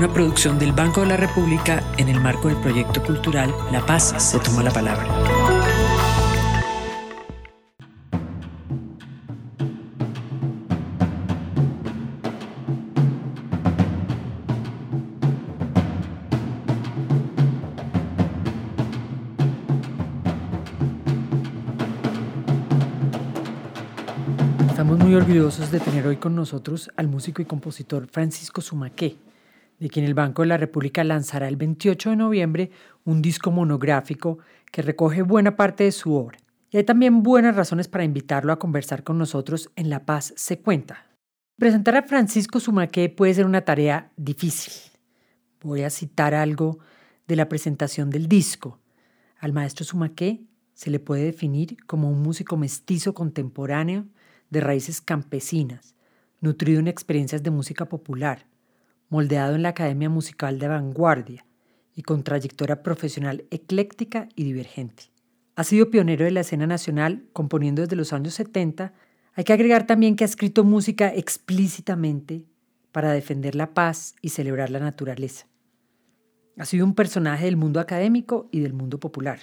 una producción del Banco de la República en el marco del proyecto cultural La Paz se toma la palabra. Estamos muy orgullosos de tener hoy con nosotros al músico y compositor Francisco Sumaqué de quien el Banco de la República lanzará el 28 de noviembre un disco monográfico que recoge buena parte de su obra. Y hay también buenas razones para invitarlo a conversar con nosotros en La Paz se cuenta. Presentar a Francisco Sumaqué puede ser una tarea difícil. Voy a citar algo de la presentación del disco. Al maestro Sumaqué se le puede definir como un músico mestizo contemporáneo de raíces campesinas, nutrido en experiencias de música popular, moldeado en la Academia Musical de Vanguardia y con trayectoria profesional ecléctica y divergente. Ha sido pionero de la escena nacional, componiendo desde los años 70. Hay que agregar también que ha escrito música explícitamente para defender la paz y celebrar la naturaleza. Ha sido un personaje del mundo académico y del mundo popular.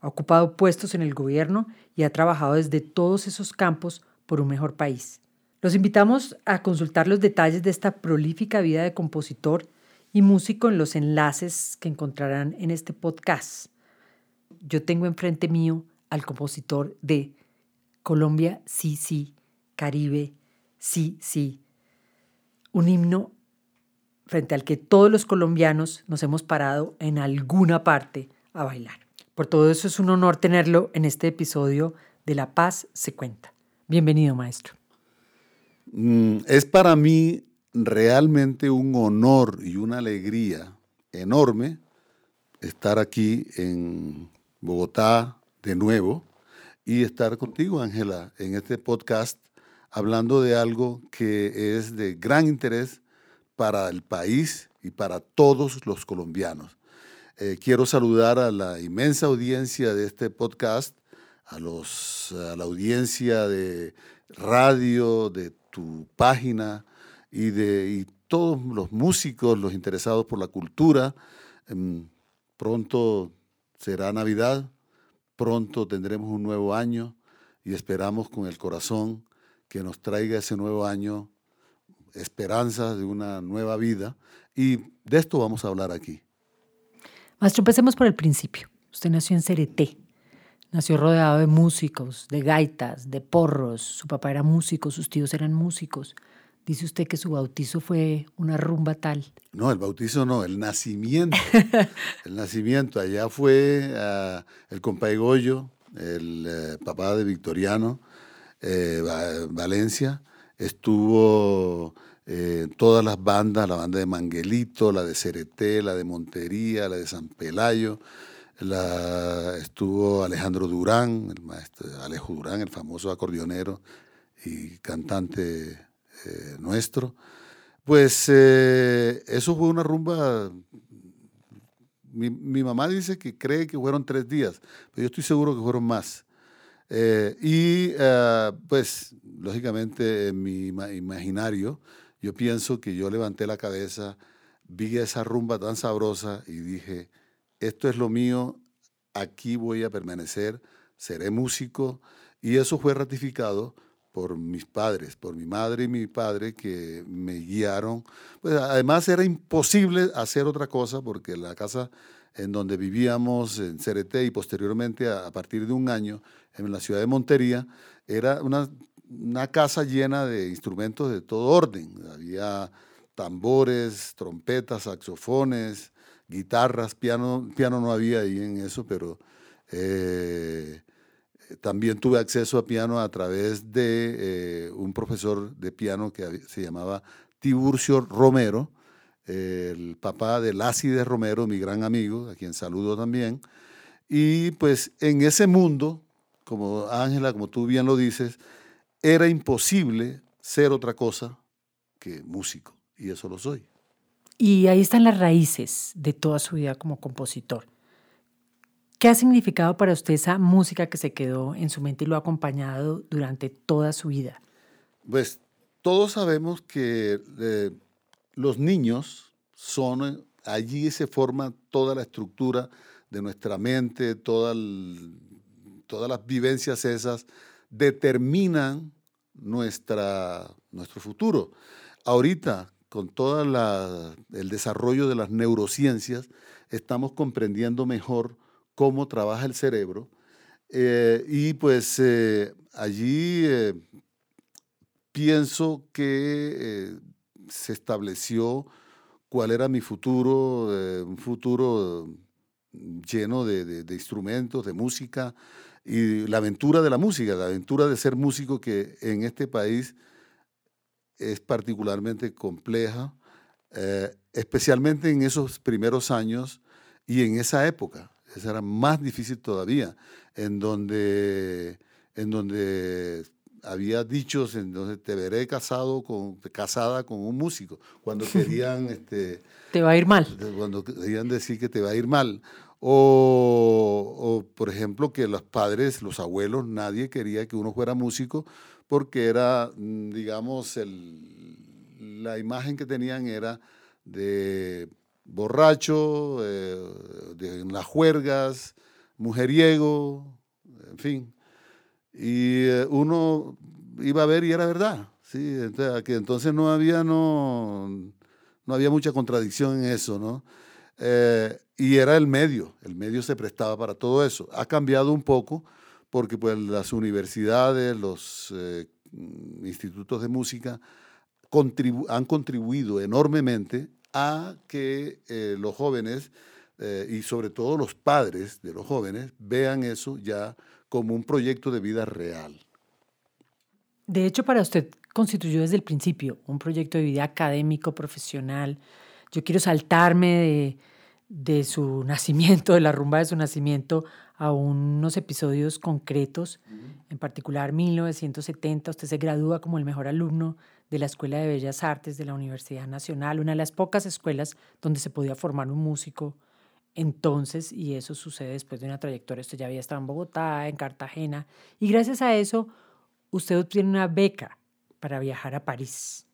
Ha ocupado puestos en el gobierno y ha trabajado desde todos esos campos por un mejor país. Los invitamos a consultar los detalles de esta prolífica vida de compositor y músico en los enlaces que encontrarán en este podcast. Yo tengo enfrente mío al compositor de Colombia, sí, sí, Caribe, sí, sí. Un himno frente al que todos los colombianos nos hemos parado en alguna parte a bailar. Por todo eso es un honor tenerlo en este episodio de La Paz se cuenta. Bienvenido, maestro. Mm, es para mí realmente un honor y una alegría enorme estar aquí en Bogotá de nuevo y estar contigo, Ángela, en este podcast hablando de algo que es de gran interés para el país y para todos los colombianos. Eh, quiero saludar a la inmensa audiencia de este podcast, a, los, a la audiencia de radio, de tu página y de todos los músicos, los interesados por la cultura. Em, pronto será Navidad, pronto tendremos un nuevo año y esperamos con el corazón que nos traiga ese nuevo año esperanza de una nueva vida y de esto vamos a hablar aquí. Maestro, empecemos por el principio. Usted nació en Cereté, Nació rodeado de músicos, de gaitas, de porros. Su papá era músico, sus tíos eran músicos. Dice usted que su bautizo fue una rumba tal. No, el bautizo no, el nacimiento. el nacimiento. Allá fue uh, el compadre Goyo, el eh, papá de Victoriano, eh, Valencia. Estuvo todas las bandas, la banda de Manguelito, la de Cereté, la de Montería, la de San Pelayo estuvo Alejandro Durán, el Alejo Durán, el famoso acordeonero y cantante eh, nuestro. Pues eh, eso fue una rumba. Mi, mamá dice que cree que fueron tres días, pero yo estoy seguro que fueron más. Eh, y pues, lógicamente, en mi imaginario, yo pienso que yo levanté la cabeza, vi esa rumba tan sabrosa y dije, esto es lo mío, aquí voy a permanecer, seré músico. Y eso fue ratificado por mis padres, por mi madre y mi padre que me guiaron. Pues además era imposible hacer otra cosa porque la casa en donde vivíamos en Cereté y posteriormente a, partir de un año en la ciudad de Montería era una, una casa llena de instrumentos de todo orden. Había tambores, trompetas, saxofones, guitarras, piano, piano no había ahí en eso, pero eh, también tuve acceso a piano a través de eh, un profesor de piano que se llamaba Tiburcio Romero, el papá de de Romero, mi gran amigo, a quien saludo también. Y pues en ese mundo, como Ángela, como tú bien lo dices, era imposible ser otra cosa que músico, y eso lo soy. Y ahí están las raíces de toda su vida como compositor. ¿Qué ha significado para usted esa música que se quedó en su mente y lo ha acompañado durante toda su vida? Pues todos sabemos que eh, los niños son, allí se forma toda la estructura de nuestra mente, todas las vivencias esas determinan nuestra, nuestro futuro. Ahorita, con todo el desarrollo de las neurociencias, estamos comprendiendo mejor cómo trabaja el cerebro. Eh, y pues eh, allí eh, pienso que se estableció cuál era mi futuro, un futuro lleno de, de, instrumentos, de música, y la aventura de la música, la aventura de ser músico que en este país es particularmente compleja, eh, especialmente en esos primeros años y en esa época. Esa era más difícil todavía, en donde, en donde había dichos en donde te veré casado con, casada con un músico, cuando querían... Este, te va a ir mal. Cuando querían decir que te va a ir mal. O, o, por ejemplo, que los padres, los abuelos, nadie quería que uno fuera músico porque era, mm, digamos, el, la imagen que tenían era de borracho, eh, de, las juergas, mujeriego, en fin. Y eh, uno iba a ver y era verdad. ¿sí? Entonces, que entonces no había, no, no había mucha contradicción en eso, ¿no? Eh, y era el medio, el medio se prestaba para todo eso. Ha cambiado un poco porque pues, las universidades, los eh, institutos de música han contribuido enormemente a que eh, los jóvenes eh, y sobre todo los padres de los jóvenes vean eso ya como un proyecto de vida real. De hecho, para usted constituyó desde el principio un proyecto de vida académico, profesional. Yo quiero saltarme de, de su nacimiento, de la rumba de su nacimiento, a unos episodios concretos. En particular, 1970, usted se gradúa como el mejor alumno de la Escuela de Bellas Artes de la Universidad Nacional, una de las pocas escuelas donde se podía formar un músico entonces, y eso sucede después de una trayectoria. Usted ya había estado en Bogotá, en Cartagena, y gracias a eso, usted obtiene una beca para viajar a París.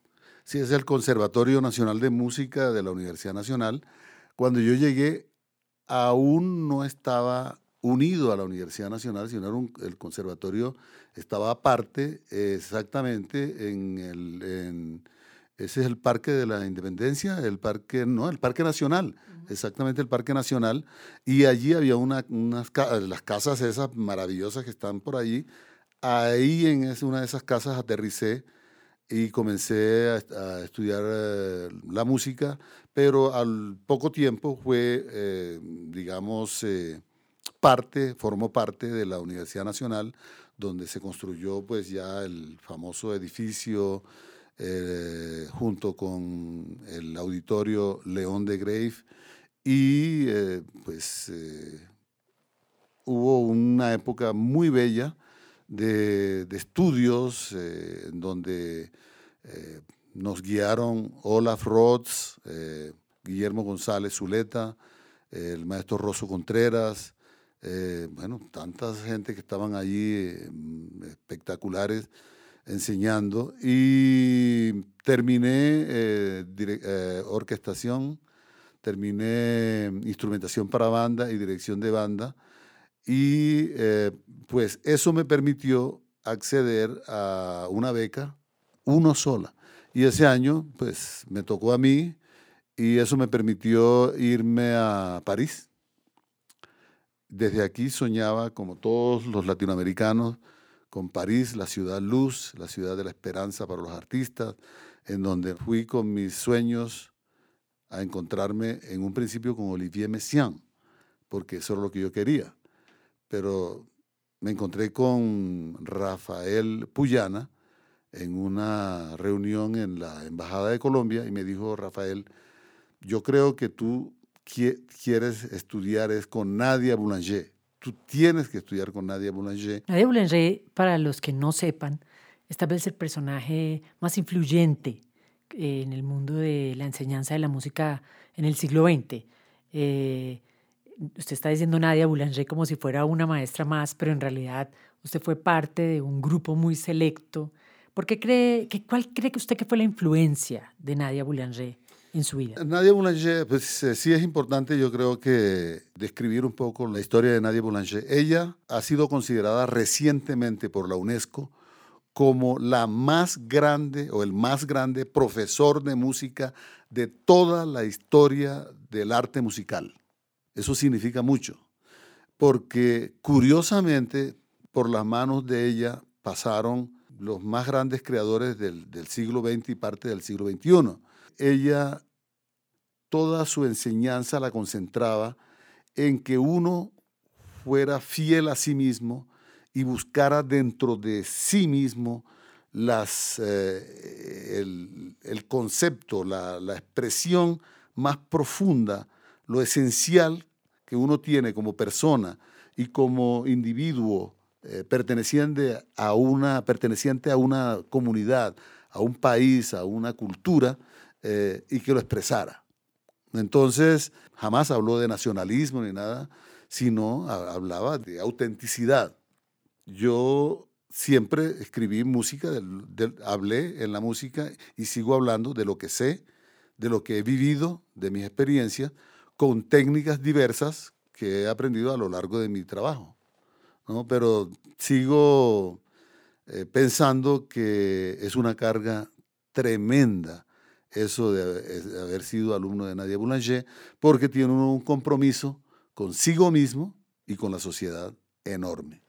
Sí, es el Conservatorio Nacional de Música de la Universidad Nacional cuando yo llegué, aún no estaba unido a la Universidad Nacional, sino era el conservatorio estaba aparte, exactamente en el... ese es el Parque de la Independencia, el Parque, no, el Parque Nacional, exactamente el Parque Nacional, y allí había una, unas las casas esas maravillosas que están por allí. Ahí en una de esas casas aterricé y comencé a, estudiar eh, la música, pero al poco tiempo fue, eh, digamos, eh, formó parte de la Universidad Nacional, donde se construyó pues ya el famoso edificio junto con el auditorio León de Grave y pues hubo una época muy bella de, estudios eh, donde eh, nos guiaron Olaf Rods, eh, Guillermo González Zuleta, el maestro Rosso Contreras, bueno, tantas gente que estaban allí espectaculares enseñando y terminé orquestación, terminé instrumentación para banda y dirección de banda y eh, pues eso me permitió acceder a una beca, uno sola. Y ese año pues me tocó a mí y eso me permitió irme a París. Desde aquí soñaba, como todos los latinoamericanos, con París, la ciudad luz, la ciudad de la esperanza para los artistas, en donde fui con mis sueños a encontrarme en un principio con Olivier Messiaen, porque eso era lo que yo quería. Pero me encontré con Rafael Puyana en una reunión en la Embajada de Colombia y me dijo, Rafael, yo creo que tú quieres estudiar es con Nadia Boulanger. Tú tienes que estudiar con Nadia Boulanger. Nadia Boulanger, para los que no sepan, es tal vez el personaje más influyente eh, en el mundo de la enseñanza de la música en el siglo XX. Eh, usted está diciendo Nadia Boulanger como si fuera una maestra más, pero en realidad usted fue parte de un grupo muy selecto. ¿Por qué cree, que, ¿Cuál cree que usted que fue la influencia de Nadia Boulanger en su vida? Nadia Boulanger, pues eh, sí es importante, yo creo que describir un poco la historia de Nadia Boulanger. Ella ha sido considerada recientemente por la UNESCO como la más grande o el más grande profesor de música de toda la historia del arte musical. Eso significa mucho, porque curiosamente por las manos de ella pasaron los más grandes creadores del, siglo XX y parte del siglo XXI. Ella, toda su enseñanza la concentraba en que uno fuera fiel a sí mismo y buscara dentro de sí mismo las, eh, el, concepto, la, la expresión más profunda lo esencial que uno tiene como persona y como individuo eh, perteneciente, a una, perteneciente a una comunidad, a un país, a una cultura, eh, y que lo expresara. Entonces, jamás habló de nacionalismo ni nada, sino hablaba de autenticidad. Yo siempre escribí música, hablé en la música y sigo hablando de lo que sé, de lo que he vivido, de mis experiencias, con técnicas diversas que he aprendido a lo largo de mi trabajo. ¿no? Pero sigo eh, pensando que es una carga tremenda eso de, haber sido alumno de Nadia Boulanger, porque tiene un compromiso consigo mismo y con la sociedad enorme.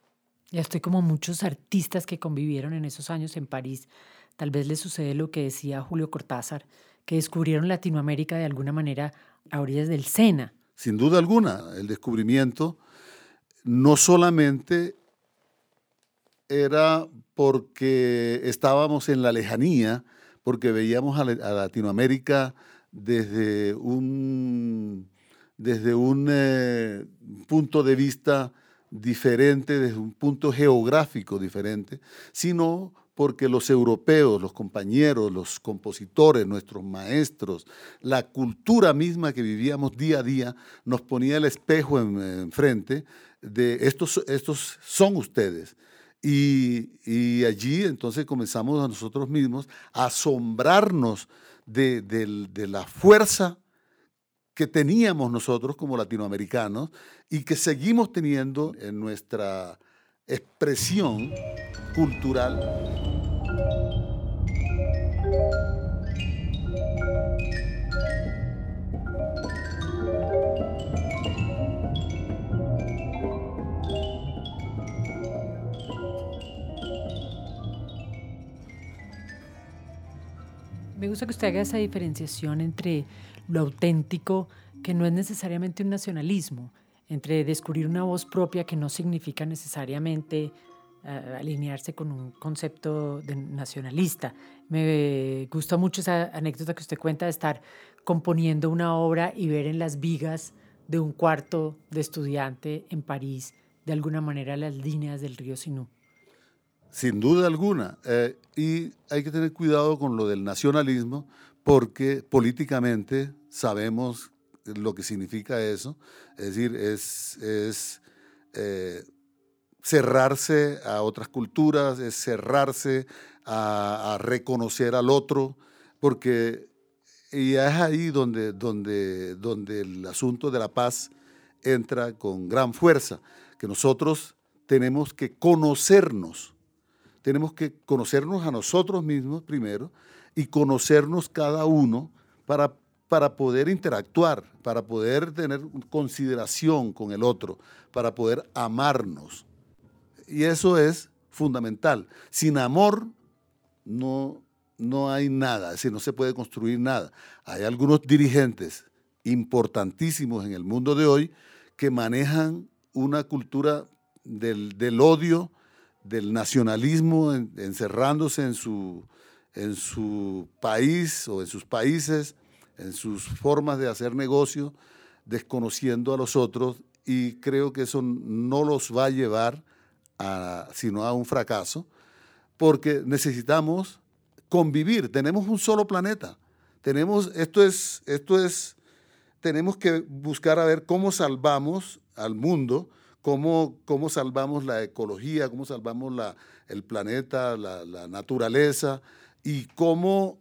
Ya estoy como muchos artistas que convivieron en esos años en París. Tal vez les sucede lo que decía Julio Cortázar, que descubrieron Latinoamérica de alguna manera a orillas del Sena. Sin duda alguna, el descubrimiento no solamente era porque estábamos en la lejanía, porque veíamos a, Latinoamérica desde un, desde un eh, punto de vista diferente, desde un punto geográfico diferente, sino porque los europeos, los compañeros, los compositores, nuestros maestros, la cultura misma que vivíamos día a día, nos ponía el espejo enfrente de estos, estos son ustedes. Y, allí entonces comenzamos a nosotros mismos a asombrarnos de, de la fuerza que teníamos nosotros como latinoamericanos y que seguimos teniendo en nuestra expresión cultural. Me gusta que usted haga esa diferenciación entre lo auténtico, que no es necesariamente un nacionalismo, entre descubrir una voz propia que no significa necesariamente eh, alinearse con un concepto de nacionalista. Me gusta mucho esa anécdota que usted cuenta de estar componiendo una obra y ver en las vigas de un cuarto de estudiante en París de alguna manera las líneas del río Sinú. Sin duda alguna. Eh, y hay que tener cuidado con lo del nacionalismo porque políticamente sabemos lo que significa eso. Es decir, es, eh, cerrarse a otras culturas, es cerrarse a, reconocer al otro, porque y es ahí donde, donde, donde el asunto de la paz entra con gran fuerza, que nosotros tenemos que conocernos, tenemos que conocernos a nosotros mismos primero y conocernos cada uno para para poder interactuar, para poder tener consideración con el otro, para poder amarnos. Y eso es fundamental. Sin amor no, no hay nada, es decir, no se puede construir nada. Hay algunos dirigentes importantísimos en el mundo de hoy que manejan una cultura del, odio, del nacionalismo, encerrándose en su, en su país o en sus países en sus formas de hacer negocio, desconociendo a los otros y creo que eso no los va a llevar a, sino a un fracaso, porque necesitamos convivir, tenemos un solo planeta, tenemos, esto es, esto es, tenemos que buscar a ver cómo salvamos al mundo, cómo, cómo salvamos la ecología, cómo salvamos la, el planeta, la, la naturaleza y cómo,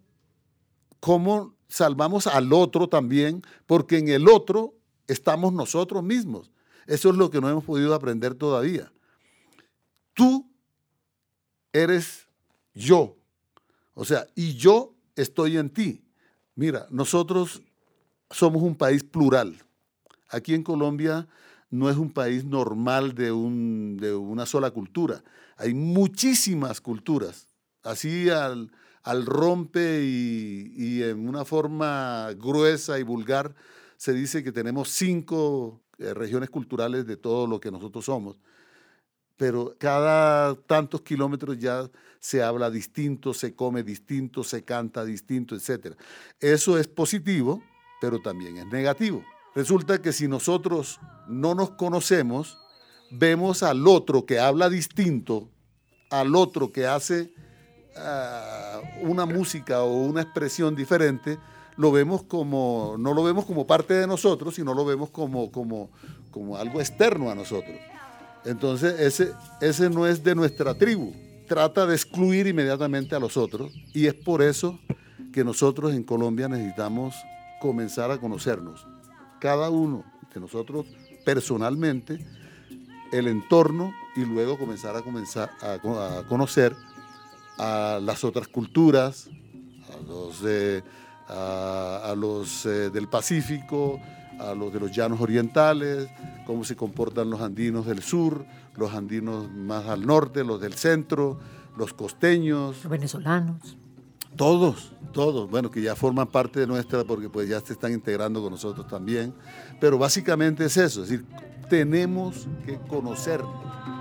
cómo salvamos al otro también, porque en el otro estamos nosotros mismos. Eso es lo que no hemos podido aprender todavía. Tú eres yo. O sea, y yo estoy en ti. Mira, nosotros somos un país plural. Aquí en Colombia no es un país normal de, un, de una sola cultura. Hay muchísimas culturas. Así al, al rompe y, y, en una forma gruesa y vulgar se dice que tenemos cinco eh, regiones culturales de todo lo que nosotros somos, pero cada tantos kilómetros ya se habla distinto, se come distinto, se canta distinto, etc. Eso es positivo, pero también es negativo. Resulta que si nosotros no nos conocemos, vemos al otro que habla distinto, al otro que hace uh, una música o una expresión diferente, lo vemos como, no lo vemos como parte de nosotros, sino lo vemos como, como, como algo externo a nosotros. Entonces, ese, ese no es de nuestra tribu. Trata de excluir inmediatamente a los otros y es por eso que nosotros en Colombia necesitamos comenzar a conocernos. Cada uno de nosotros personalmente, el entorno y luego comenzar a, comenzar a, conocer a las otras culturas, a los... A, los eh, del Pacífico, a los de los llanos orientales, cómo se comportan los andinos del sur, los andinos más al norte, los del centro, los costeños. Los venezolanos. Todos, todos, bueno, que ya forman parte de nuestra porque pues ya se están integrando con nosotros también. Pero básicamente es eso, es decir, tenemos que conocernos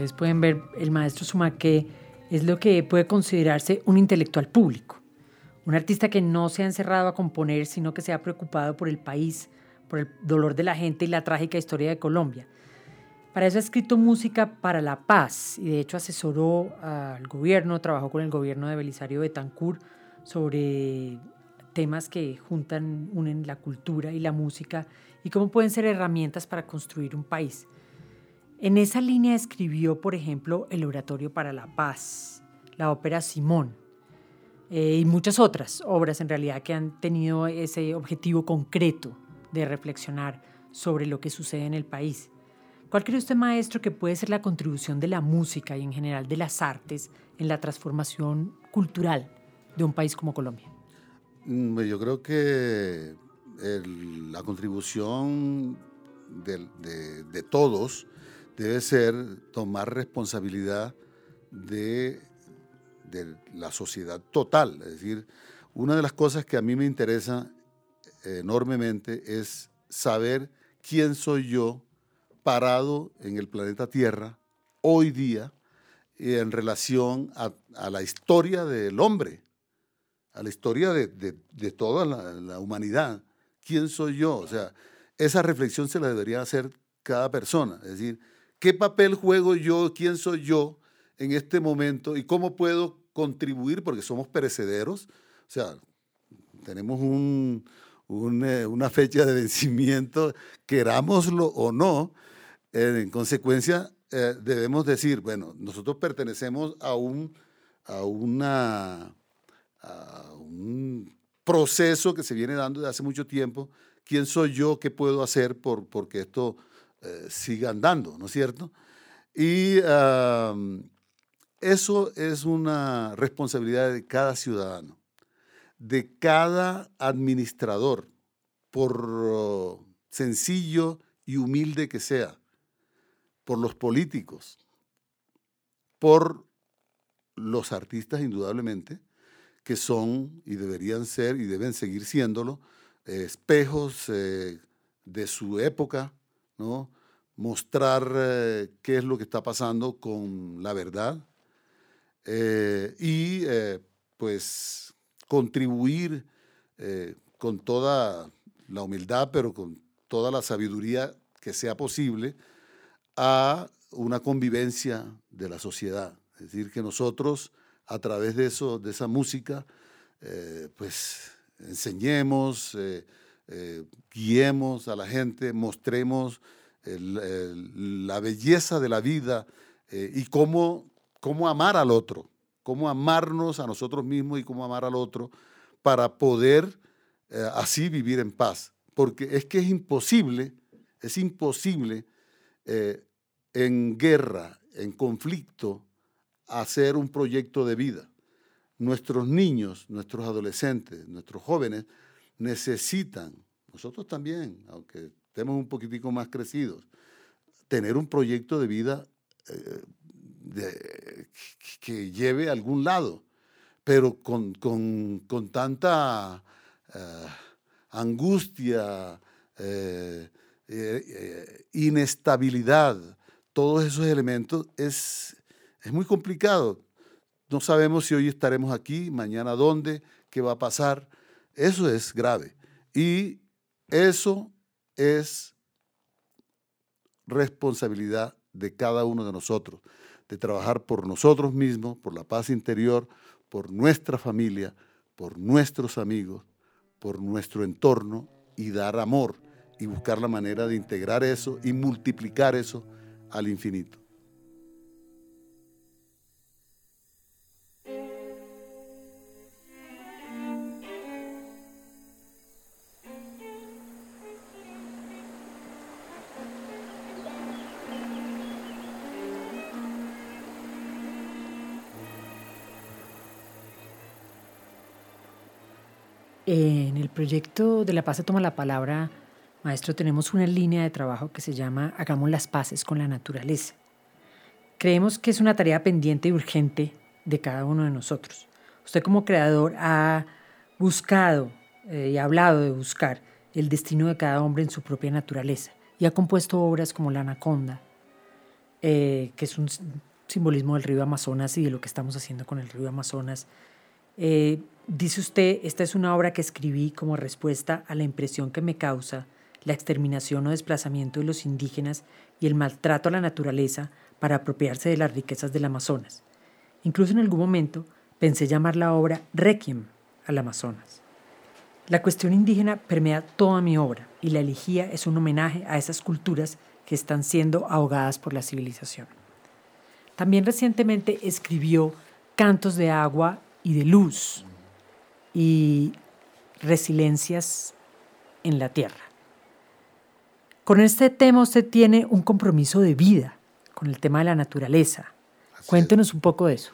ustedes pueden ver, el maestro Sumaque es lo que puede considerarse un intelectual público, un artista que no se ha encerrado a componer, sino que se ha preocupado por el país, por el dolor de la gente y la trágica historia de Colombia. Para eso ha escrito música para la paz y de hecho asesoró al gobierno, trabajó con el gobierno de Belisario Betancourt sobre temas que juntan, unen la cultura y la música y cómo pueden ser herramientas para construir un país. En esa línea escribió, por ejemplo, el Oratorio para la Paz, la ópera Simón eh, y muchas otras obras en realidad que han tenido ese objetivo concreto de reflexionar sobre lo que sucede en el país. ¿Cuál cree usted, maestro, que puede ser la contribución de la música y en general de las artes en la transformación cultural de un país como Colombia? Mm, yo creo que la contribución de todos debe ser tomar responsabilidad de, la sociedad total. Es decir, una de las cosas que a mí me interesa enormemente es saber quién soy yo parado en el planeta Tierra hoy día en relación a, la historia del hombre, a la historia de toda la, la, humanidad. ¿Quién soy yo? O sea, esa reflexión se la debería hacer cada persona. Es decir, ¿Qué papel juego yo? ¿Quién soy yo en este momento? ¿Y cómo puedo contribuir? Porque somos perecederos. O sea, tenemos eh, una fecha de vencimiento, querámoslo o no. en consecuencia, eh, debemos decir, bueno, nosotros pertenecemos a un, a, una, a un proceso que se viene dando desde hace mucho tiempo. ¿Quién soy yo? ¿Qué puedo hacer por, porque esto eh, siga andando, ¿no es cierto? Y eso es una responsabilidad de cada ciudadano, de cada administrador, por sencillo y humilde que sea, por los políticos, por los artistas indudablemente, que son y deberían ser y deben seguir siéndolo, eh, espejos eh, de su época, ¿no? mostrar eh, qué es lo que está pasando con la verdad y pues contribuir con toda la humildad, pero con toda la sabiduría que sea posible a una convivencia de la sociedad. Es decir, que nosotros a través de eso, de esa música, eh, pues enseñemos, eh, eh, guiemos a la gente, mostremos la belleza de la vida y cómo, cómo amar al otro, cómo amarnos a nosotros mismos y cómo amar al otro para poder así vivir en paz. Porque es que es imposible, es imposible en guerra, en conflicto, hacer un proyecto de vida. Nuestros niños, nuestros adolescentes, nuestros jóvenes necesitan, nosotros también, aunque estemos un poquitico más crecidos, tener un proyecto de vida eh, que lleve a algún lado, pero con, tanta eh, angustia, eh, inestabilidad, todos esos elementos es es muy complicado. No sabemos si hoy estaremos aquí, mañana dónde, qué va a pasar. Eso es grave. Y eso es responsabilidad de cada uno de nosotros, de trabajar por nosotros mismos, por la paz interior, por nuestra familia, por nuestros amigos, por nuestro entorno y dar amor y buscar la manera de integrar eso y multiplicar eso al infinito. En el proyecto de La Paz se toma la palabra, maestro, tenemos una línea de trabajo que se llama Hagamos las paces con la naturaleza. Creemos que es una tarea pendiente y urgente de cada uno de nosotros. Usted como creador ha buscado eh, y ha hablado de buscar el destino de cada hombre en su propia naturaleza y ha compuesto obras como La Anaconda, eh, que es un simbolismo del río Amazonas y de lo que estamos haciendo con el río Amazonas. Eh, Dice usted, esta es una obra que escribí como respuesta a la impresión que me causa la exterminación o desplazamiento de los indígenas y el maltrato a la naturaleza para apropiarse de las riquezas del Amazonas. Incluso en algún momento pensé llamar la obra Requiem al Amazonas. La cuestión indígena permea toda mi obra y la elegía es un homenaje a esas culturas que están siendo ahogadas por la civilización. También recientemente escribió Cantos de agua y de luz, y resiliencias en la tierra. Con este tema usted tiene un compromiso de vida con el tema de la naturaleza. Cuéntenos un poco de eso.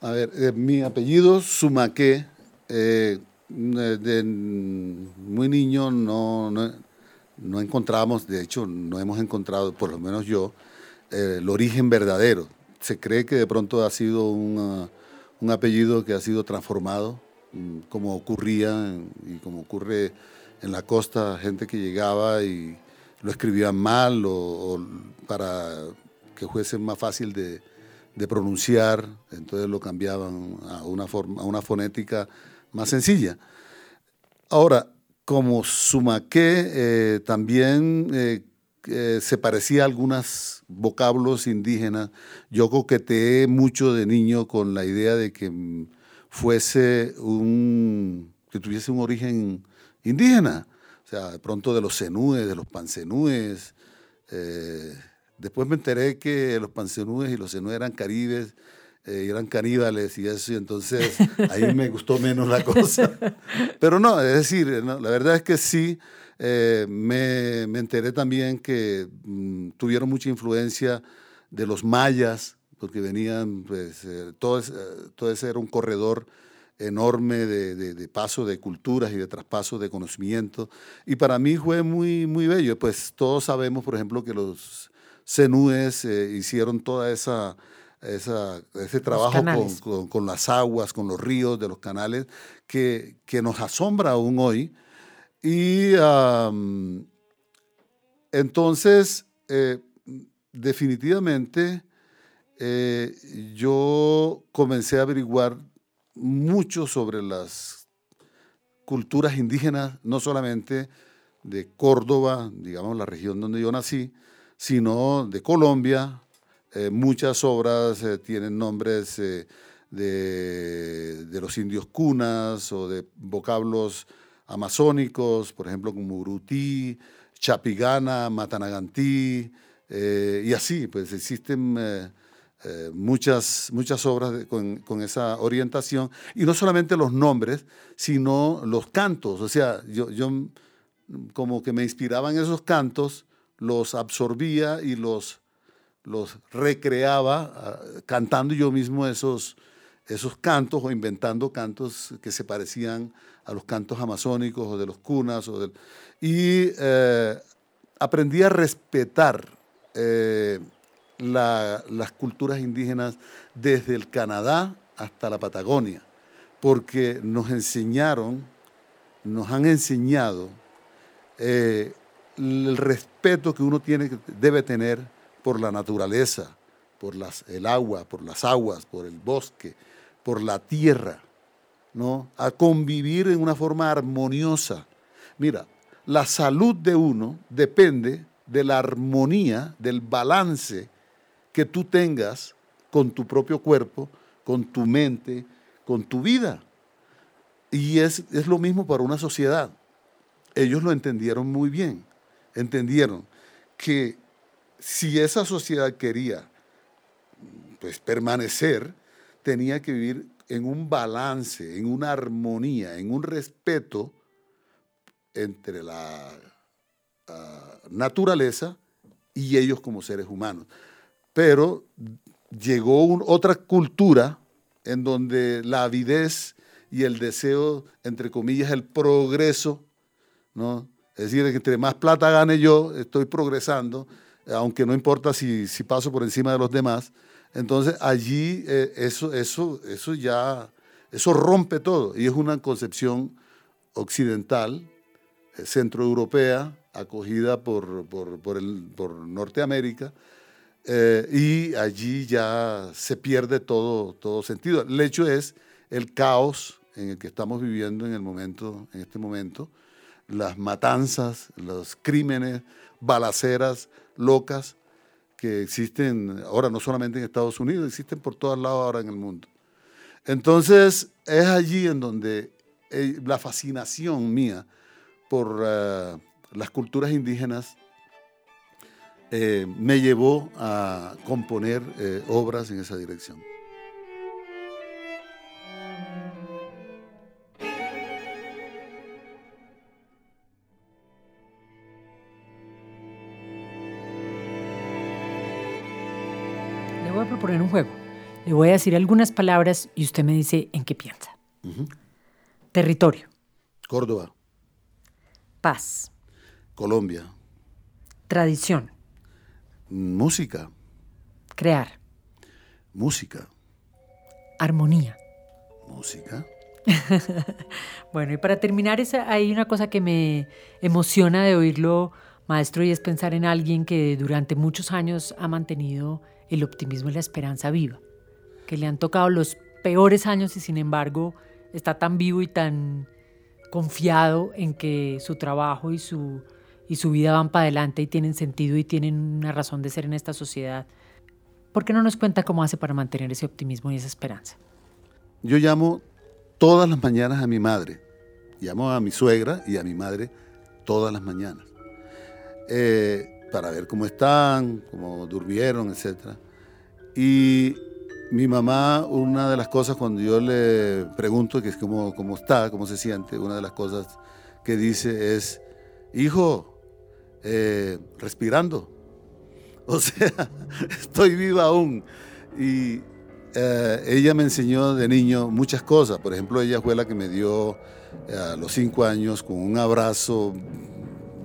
A ver, eh, mi apellido Sumaque, eh, de muy niño no, no, encontramos, de hecho no hemos encontrado, por lo menos yo, eh, el origen verdadero. Se cree que de pronto ha sido un apellido que ha sido transformado Mm, como ocurría y como ocurre en la costa, gente que llegaba y lo escribían mal o, para que fuese más fácil de, pronunciar, entonces lo cambiaban a una, forma, a una fonética más sencilla. Ahora, como Sumaqué eh, también eh, eh, se parecía a algunos vocablos indígenas, yo coqueteé mucho de niño con la idea de que mm, fuese un, que tuviese un origen indígena, o sea, de pronto de los cenúes, de los pancenúes. Eh, después me enteré que los pancenúes y los cenúes eran caribes, eh, eran caníbales y eso, y entonces ahí me gustó menos la cosa. Pero no, es decir, la verdad es que sí, eh, me, me, enteré también que mm, tuvieron mucha influencia de los mayas, porque venían, pues, eh, todo, todo ese era un corredor enorme de, paso de culturas y de traspaso de conocimiento. Y para mí fue muy, muy bello. Pues todos sabemos, por ejemplo, que los cenúes eh, hicieron toda esa, ese trabajo con, las aguas, con los ríos de los canales, que, nos asombra aún hoy. Y entonces, eh, definitivamente, eh, yo comencé a averiguar mucho sobre las culturas indígenas, no solamente de Córdoba, digamos la región donde yo nací, sino de Colombia. Eh, muchas obras tienen nombres de, de, los indios cunas o de vocablos amazónicos, por ejemplo, como Urutí, Chapigana, Matanagantí, y así, pues existen eh, muchas, muchas obras con, con, esa orientación, y no solamente los nombres, sino los cantos. O sea, yo, yo como que me inspiraban esos cantos, los absorbía y los, los recreaba ah, cantando yo mismo esos, esos cantos o inventando cantos que se parecían a los cantos amazónicos o de los cunas. O del, y eh, aprendí a respetar eh, las culturas indígenas desde el Canadá hasta la Patagonia, porque nos enseñaron, nos han enseñado eh, el respeto que uno tiene, debe tener por la naturaleza, por las, el agua, por las aguas, por el bosque, por la tierra, ¿no? a convivir en una forma armoniosa. Mira, la salud de uno depende de la armonía, del balance que tú tengas con tu propio cuerpo, con tu mente, con tu vida. Y es, es lo mismo para una sociedad. Ellos lo entendieron muy bien. Entendieron que si esa sociedad quería pues, permanecer, tenía que vivir en un balance, en una armonía, en un respeto entre la ah, naturaleza y ellos como seres humanos pero llegó otra cultura en donde la avidez y el deseo, entre comillas, el progreso, ¿no? Es decir, entre más plata gane yo, estoy progresando, aunque no importa si, paso por encima de los demás. Entonces allí eh, eso, eso, eso ya, eso rompe todo y es una concepción occidental, eh, centroeuropea, acogida por, por, el, por Norteamérica, eh, y allí ya se pierde todo, todo sentido. El hecho es el caos en el que estamos viviendo en, el momento, en este momento, las matanzas, los crímenes, balaceras locas que existen ahora no solamente en Estados Unidos, existen por todos lados ahora en el mundo. Entonces es allí en donde eh, la fascinación mía por eh, las culturas indígenas eh, me llevó a componer obras en esa dirección. Juego. Le voy a decir algunas palabras y usted me dice en qué piensa. Territorio. Córdoba. Paz. Colombia. Tradición. Música. Crear. Música. Armonía. Música. bueno, y para terminar, hay una cosa que me emociona de oírlo, maestro, y es pensar en alguien que durante muchos años ha mantenido el optimismo y la esperanza viva, que le han tocado los peores años y sin embargo está tan vivo y tan confiado en que su trabajo y su y su vida van para adelante y tienen sentido y tienen una razón de ser en esta sociedad. ¿Por qué no nos cuenta cómo hace para mantener ese optimismo y esa esperanza? Yo llamo todas las mañanas a mi madre. Llamo a mi suegra y a mi madre todas las mañanas. Eh, para ver cómo están, cómo durmieron, etc. Y mi mamá, una de las cosas cuando yo le pregunto que es cómo, cómo está, cómo se siente, una de las cosas que dice es, hijo, eh, respirando. O sea, estoy viva aún. Y eh, ella me enseñó de niño muchas cosas. Por ejemplo, ella fue la que me dio eh, a los cinco años con un abrazo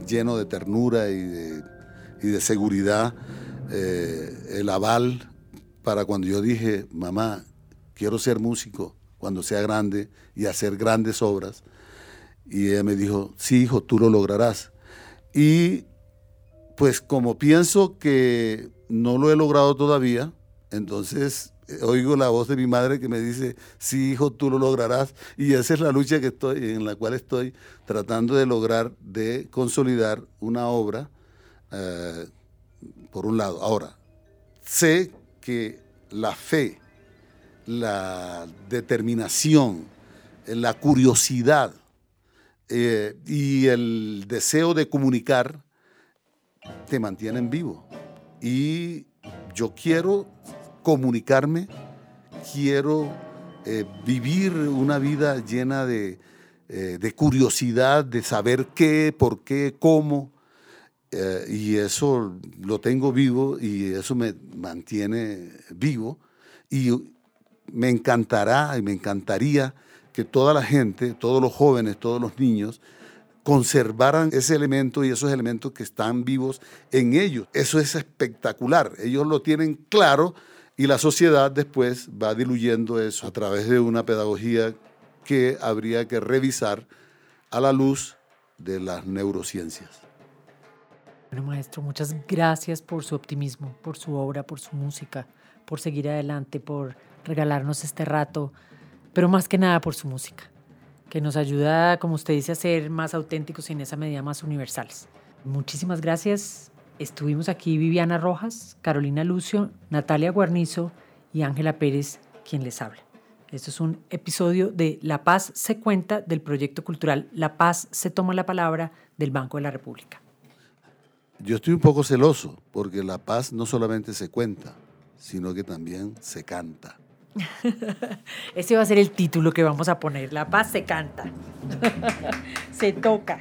lleno de ternura y de, seguridad eh, el aval para cuando yo dije, mamá, quiero ser músico cuando sea grande y hacer grandes obras. Y ella me dijo, sí, hijo, tú lo lograrás. Y pues como pienso que no lo he logrado todavía, entonces oigo la voz de mi madre que me dice, sí, hijo, tú lo lograrás. Y esa es la lucha que estoy, en la cual estoy tratando de lograr, de consolidar una obra, eh, por un lado. Ahora, sé que la fe, la determinación, la curiosidad eh, y el deseo de comunicar te mantienen vivo. Y yo quiero comunicarme, quiero eh, vivir una vida llena de, de, curiosidad, de saber qué, por qué, cómo. Eh, y eso lo tengo vivo y eso me mantiene vivo. Y me encantará y me encantaría que toda la gente, todos los jóvenes, todos los niños, conservaran ese elemento y esos elementos que están vivos en ellos. Eso es espectacular. Ellos lo tienen claro y la sociedad después va diluyendo eso a través de una pedagogía que habría que revisar a la luz de las neurociencias. Bueno, maestro, muchas gracias por su optimismo, por su obra, por su música, por seguir adelante, por regalarnos este rato, pero más que nada por su música, que nos ayuda, como usted dice, a ser más auténticos y en esa medida más universales. Muchísimas gracias Estuvimos aquí Viviana Rojas, Carolina Lucio, Natalia Guarnizo y Ángela Pérez, quien les habla. Esto es un episodio de La Paz se cuenta del proyecto cultural La Paz se toma la palabra del Banco de la República. Yo estoy un poco celoso porque la paz no solamente se cuenta, sino que también se canta. Ese va a ser el título que vamos a poner. La paz se canta. se toca.